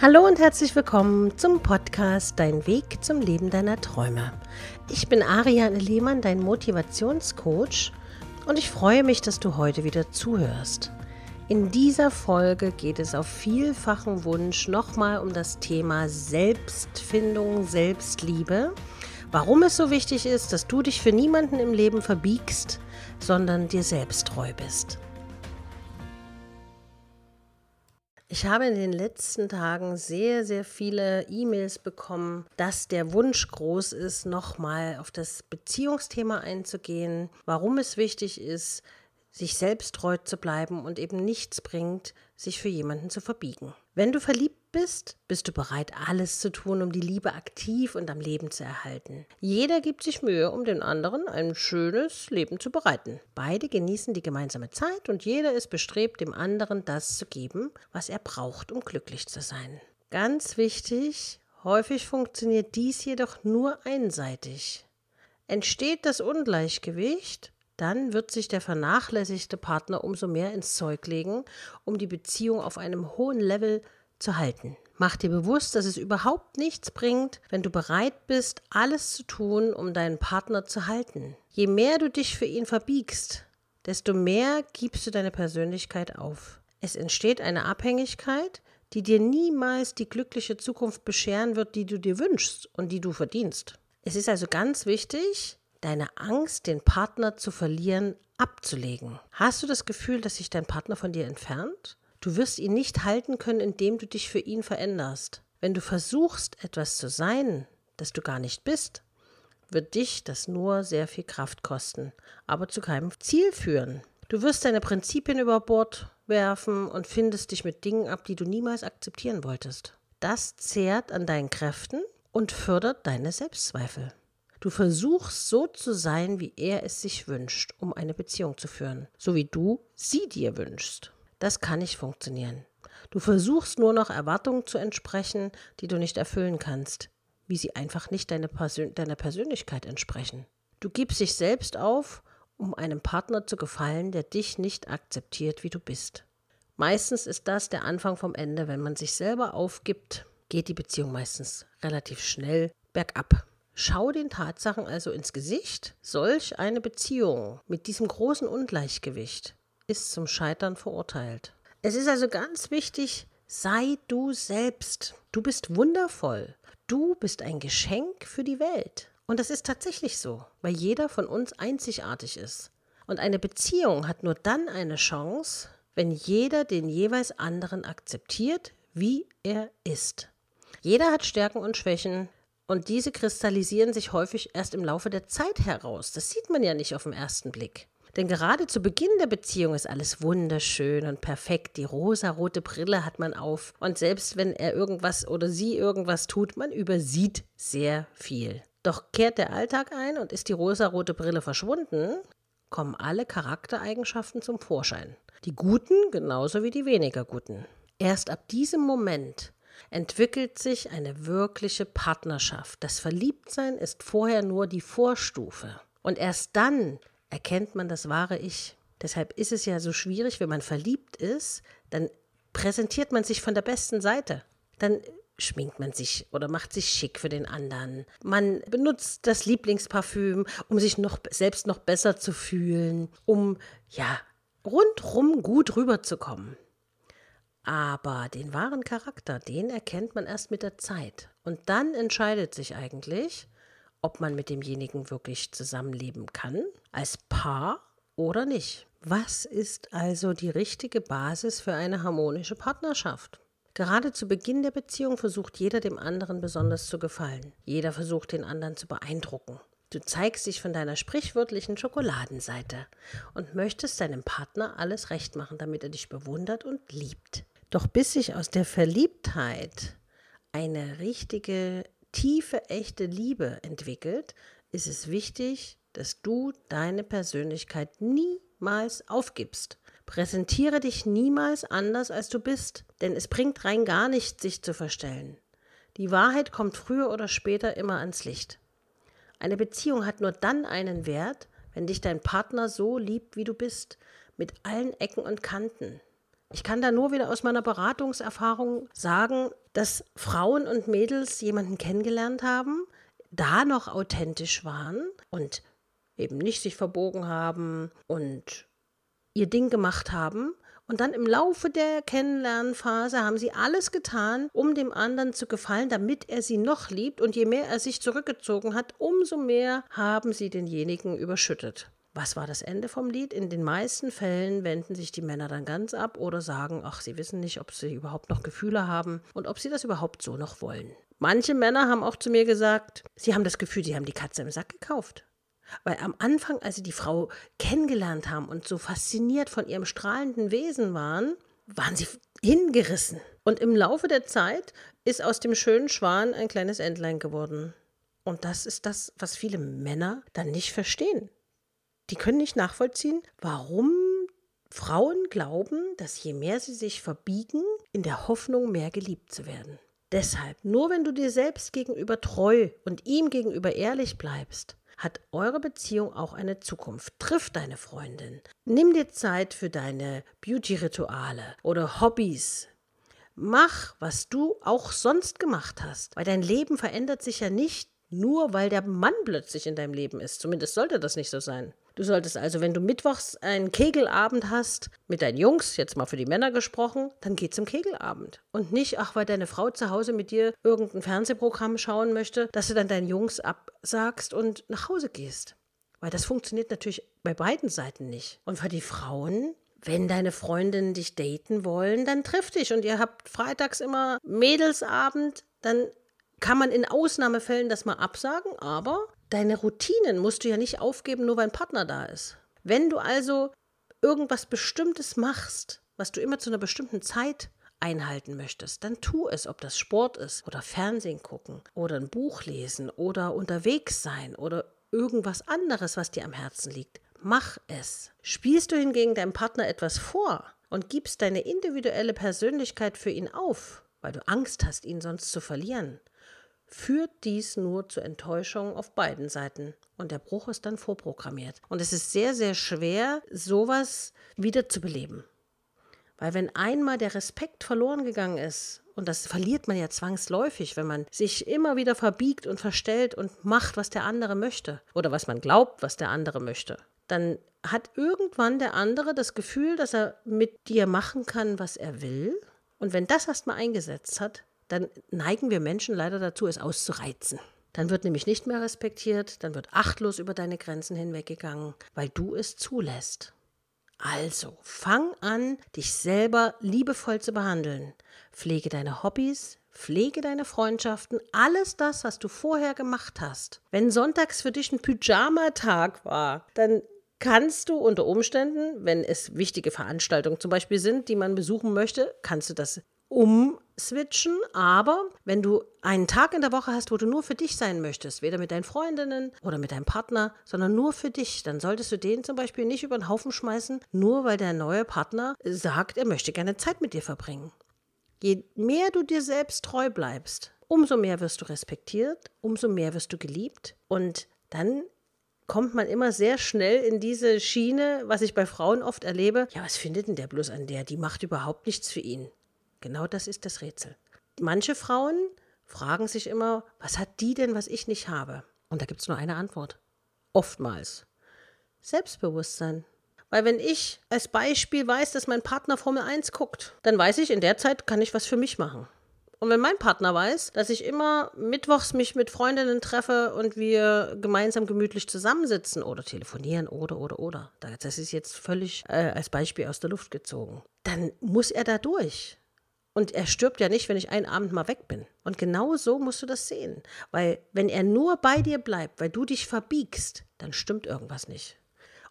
Hallo und herzlich willkommen zum Podcast Dein Weg zum Leben deiner Träume. Ich bin Ariane Lehmann, dein Motivationscoach und ich freue mich, dass du heute wieder zuhörst. In dieser Folge geht es auf vielfachen Wunsch nochmal um das Thema Selbstfindung, Selbstliebe. Warum es so wichtig ist, dass du dich für niemanden im Leben verbiegst, sondern dir selbst treu bist. Ich habe in den letzten Tagen sehr, sehr viele E-Mails bekommen, dass der Wunsch groß ist, nochmal auf das Beziehungsthema einzugehen, warum es wichtig ist, sich selbst treu zu bleiben und eben nichts bringt, sich für jemanden zu verbiegen. Wenn du verliebt bist, bist du bereit, alles zu tun, um die Liebe aktiv und am Leben zu erhalten. Jeder gibt sich Mühe, um den anderen ein schönes Leben zu bereiten. Beide genießen die gemeinsame Zeit und jeder ist bestrebt, dem anderen das zu geben, was er braucht, um glücklich zu sein. Ganz wichtig, häufig funktioniert dies jedoch nur einseitig. Entsteht das Ungleichgewicht, dann wird sich der vernachlässigte Partner umso mehr ins Zeug legen, um die Beziehung auf einem hohen Level zu halten. Mach dir bewusst, dass es überhaupt nichts bringt, wenn du bereit bist, alles zu tun, um deinen Partner zu halten. Je mehr du dich für ihn verbiegst, desto mehr gibst du deine Persönlichkeit auf. Es entsteht eine Abhängigkeit, die dir niemals die glückliche Zukunft bescheren wird, die du dir wünschst und die du verdienst. Es ist also ganz wichtig, deine Angst, den Partner zu verlieren, abzulegen. Hast du das Gefühl, dass sich dein Partner von dir entfernt? Du wirst ihn nicht halten können, indem du dich für ihn veränderst. Wenn du versuchst, etwas zu sein, das du gar nicht bist, wird dich das nur sehr viel Kraft kosten, aber zu keinem Ziel führen. Du wirst deine Prinzipien über Bord werfen und findest dich mit Dingen ab, die du niemals akzeptieren wolltest. Das zehrt an deinen Kräften und fördert deine Selbstzweifel. Du versuchst so zu sein, wie er es sich wünscht, um eine Beziehung zu führen, so wie du sie dir wünschst. Das kann nicht funktionieren. Du versuchst nur noch Erwartungen zu entsprechen, die du nicht erfüllen kannst, wie sie einfach nicht deine Persön deiner Persönlichkeit entsprechen. Du gibst dich selbst auf, um einem Partner zu gefallen, der dich nicht akzeptiert, wie du bist. Meistens ist das der Anfang vom Ende. Wenn man sich selber aufgibt, geht die Beziehung meistens relativ schnell bergab. Schau den Tatsachen also ins Gesicht. Solch eine Beziehung mit diesem großen Ungleichgewicht ist zum Scheitern verurteilt. Es ist also ganz wichtig, sei du selbst. Du bist wundervoll. Du bist ein Geschenk für die Welt. Und das ist tatsächlich so, weil jeder von uns einzigartig ist. Und eine Beziehung hat nur dann eine Chance, wenn jeder den jeweils anderen akzeptiert, wie er ist. Jeder hat Stärken und Schwächen und diese kristallisieren sich häufig erst im Laufe der Zeit heraus. Das sieht man ja nicht auf den ersten Blick. Denn gerade zu Beginn der Beziehung ist alles wunderschön und perfekt. Die rosarote Brille hat man auf. Und selbst wenn er irgendwas oder sie irgendwas tut, man übersieht sehr viel. Doch kehrt der Alltag ein und ist die rosarote Brille verschwunden, kommen alle Charaktereigenschaften zum Vorschein. Die guten genauso wie die weniger guten. Erst ab diesem Moment entwickelt sich eine wirkliche Partnerschaft. Das Verliebtsein ist vorher nur die Vorstufe. Und erst dann erkennt man das wahre Ich. Deshalb ist es ja so schwierig, wenn man verliebt ist, dann präsentiert man sich von der besten Seite. Dann schminkt man sich oder macht sich schick für den anderen. Man benutzt das Lieblingsparfüm, um sich noch selbst noch besser zu fühlen, um ja rundrum gut rüberzukommen. Aber den wahren Charakter, den erkennt man erst mit der Zeit. Und dann entscheidet sich eigentlich, ob man mit demjenigen wirklich zusammenleben kann, als Paar oder nicht. Was ist also die richtige Basis für eine harmonische Partnerschaft? Gerade zu Beginn der Beziehung versucht jeder dem anderen besonders zu gefallen. Jeder versucht den anderen zu beeindrucken. Du zeigst dich von deiner sprichwörtlichen Schokoladenseite und möchtest deinem Partner alles recht machen, damit er dich bewundert und liebt. Doch bis sich aus der Verliebtheit eine richtige tiefe, echte Liebe entwickelt, ist es wichtig, dass du deine Persönlichkeit niemals aufgibst. Präsentiere dich niemals anders, als du bist, denn es bringt rein gar nichts, sich zu verstellen. Die Wahrheit kommt früher oder später immer ans Licht. Eine Beziehung hat nur dann einen Wert, wenn dich dein Partner so liebt, wie du bist, mit allen Ecken und Kanten. Ich kann da nur wieder aus meiner Beratungserfahrung sagen, dass Frauen und Mädels jemanden kennengelernt haben, da noch authentisch waren und eben nicht sich verbogen haben und ihr Ding gemacht haben. Und dann im Laufe der Kennenlernphase haben sie alles getan, um dem anderen zu gefallen, damit er sie noch liebt. Und je mehr er sich zurückgezogen hat, umso mehr haben sie denjenigen überschüttet. Was war das Ende vom Lied? In den meisten Fällen wenden sich die Männer dann ganz ab oder sagen, ach, sie wissen nicht, ob sie überhaupt noch Gefühle haben und ob sie das überhaupt so noch wollen. Manche Männer haben auch zu mir gesagt, sie haben das Gefühl, sie haben die Katze im Sack gekauft. Weil am Anfang, als sie die Frau kennengelernt haben und so fasziniert von ihrem strahlenden Wesen waren, waren sie hingerissen. Und im Laufe der Zeit ist aus dem schönen Schwan ein kleines Entlein geworden. Und das ist das, was viele Männer dann nicht verstehen. Die können nicht nachvollziehen, warum Frauen glauben, dass je mehr sie sich verbiegen, in der Hoffnung, mehr geliebt zu werden. Deshalb, nur wenn du dir selbst gegenüber treu und ihm gegenüber ehrlich bleibst, hat eure Beziehung auch eine Zukunft. Triff deine Freundin. Nimm dir Zeit für deine Beauty-Rituale oder Hobbys. Mach, was du auch sonst gemacht hast, weil dein Leben verändert sich ja nicht nur, weil der Mann plötzlich in deinem Leben ist. Zumindest sollte das nicht so sein. Du solltest also, wenn du mittwochs einen Kegelabend hast mit deinen Jungs, jetzt mal für die Männer gesprochen, dann geh zum Kegelabend. Und nicht, ach, weil deine Frau zu Hause mit dir irgendein Fernsehprogramm schauen möchte, dass du dann deinen Jungs absagst und nach Hause gehst. Weil das funktioniert natürlich bei beiden Seiten nicht. Und für die Frauen wenn deine Freundinnen dich daten wollen, dann triff dich und ihr habt freitags immer Mädelsabend, dann kann man in Ausnahmefällen das mal absagen, aber deine Routinen musst du ja nicht aufgeben, nur weil ein Partner da ist. Wenn du also irgendwas Bestimmtes machst, was du immer zu einer bestimmten Zeit einhalten möchtest, dann tu es, ob das Sport ist oder Fernsehen gucken oder ein Buch lesen oder unterwegs sein oder irgendwas anderes, was dir am Herzen liegt. Mach es. Spielst du hingegen deinem Partner etwas vor und gibst deine individuelle Persönlichkeit für ihn auf, weil du Angst hast, ihn sonst zu verlieren, führt dies nur zu Enttäuschungen auf beiden Seiten. Und der Bruch ist dann vorprogrammiert. Und es ist sehr, sehr schwer, sowas wieder zu beleben. Weil wenn einmal der Respekt verloren gegangen ist, und das verliert man ja zwangsläufig, wenn man sich immer wieder verbiegt und verstellt und macht, was der andere möchte oder was man glaubt, was der andere möchte, dann hat irgendwann der andere das Gefühl, dass er mit dir machen kann, was er will. Und wenn das erstmal eingesetzt hat, dann neigen wir Menschen leider dazu, es auszureizen. Dann wird nämlich nicht mehr respektiert, dann wird achtlos über deine Grenzen hinweggegangen, weil du es zulässt. Also, fang an, dich selber liebevoll zu behandeln. Pflege deine Hobbys, pflege deine Freundschaften, alles das, was du vorher gemacht hast. Wenn sonntags für dich ein Pyjama-Tag war, dann kannst du unter Umständen, wenn es wichtige Veranstaltungen zum Beispiel sind, die man besuchen möchte, kannst du das umswitchen, aber wenn du einen Tag in der Woche hast, wo du nur für dich sein möchtest, weder mit deinen Freundinnen oder mit deinem Partner, sondern nur für dich, dann solltest du den zum Beispiel nicht über den Haufen schmeißen, nur weil der neue Partner sagt, er möchte gerne Zeit mit dir verbringen. Je mehr du dir selbst treu bleibst, umso mehr wirst du respektiert, umso mehr wirst du geliebt und dann kommt man immer sehr schnell in diese Schiene, was ich bei Frauen oft erlebe. Ja, was findet denn der bloß an der? Die macht überhaupt nichts für ihn. Genau das ist das Rätsel. Manche Frauen fragen sich immer, was hat die denn, was ich nicht habe? Und da gibt es nur eine Antwort. Oftmals. Selbstbewusstsein. Weil wenn ich als Beispiel weiß, dass mein Partner Formel 1 guckt, dann weiß ich, in der Zeit kann ich was für mich machen. Und wenn mein Partner weiß, dass ich immer mittwochs mich mit Freundinnen treffe und wir gemeinsam gemütlich zusammensitzen oder telefonieren oder, oder, oder, das ist jetzt völlig äh, als Beispiel aus der Luft gezogen, dann muss er da durch. Und er stirbt ja nicht, wenn ich einen Abend mal weg bin. Und genau so musst du das sehen. Weil wenn er nur bei dir bleibt, weil du dich verbiegst, dann stimmt irgendwas nicht.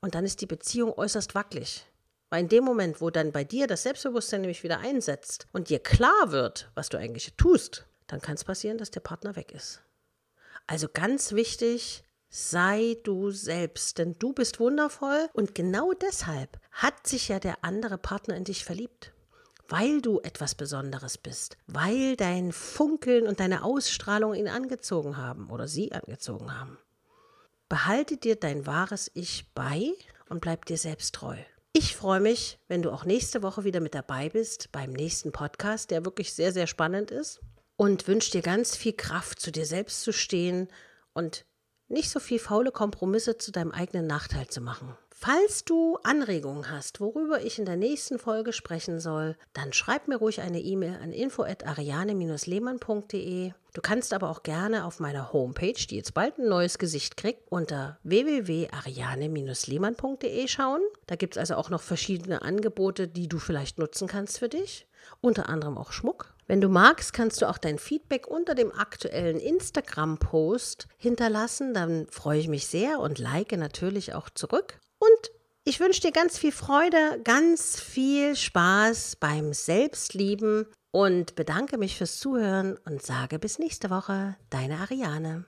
Und dann ist die Beziehung äußerst wackelig. Weil in dem Moment, wo dann bei dir das Selbstbewusstsein nämlich wieder einsetzt und dir klar wird, was du eigentlich tust, dann kann es passieren, dass der Partner weg ist. Also ganz wichtig, sei du selbst, denn du bist wundervoll und genau deshalb hat sich ja der andere Partner in dich verliebt weil du etwas Besonderes bist, weil dein Funkeln und deine Ausstrahlung ihn angezogen haben oder sie angezogen haben. Behalte dir dein wahres Ich bei und bleib dir selbst treu. Ich freue mich, wenn du auch nächste Woche wieder mit dabei bist beim nächsten Podcast, der wirklich sehr, sehr spannend ist. Und wünsche dir ganz viel Kraft, zu dir selbst zu stehen und nicht so viel faule Kompromisse zu deinem eigenen Nachteil zu machen. Falls du Anregungen hast, worüber ich in der nächsten Folge sprechen soll, dann schreib mir ruhig eine E-Mail an info@ariane-lehmann.de. Du kannst aber auch gerne auf meiner Homepage, die jetzt bald ein neues Gesicht kriegt, unter www.ariane-lehmann.de schauen. Da gibt es also auch noch verschiedene Angebote, die du vielleicht nutzen kannst für dich. Unter anderem auch Schmuck. Wenn du magst, kannst du auch dein Feedback unter dem aktuellen Instagram-Post hinterlassen. Dann freue ich mich sehr und like natürlich auch zurück. Und ich wünsche dir ganz viel Freude, ganz viel Spaß beim Selbstlieben und bedanke mich fürs Zuhören und sage bis nächste Woche, deine Ariane.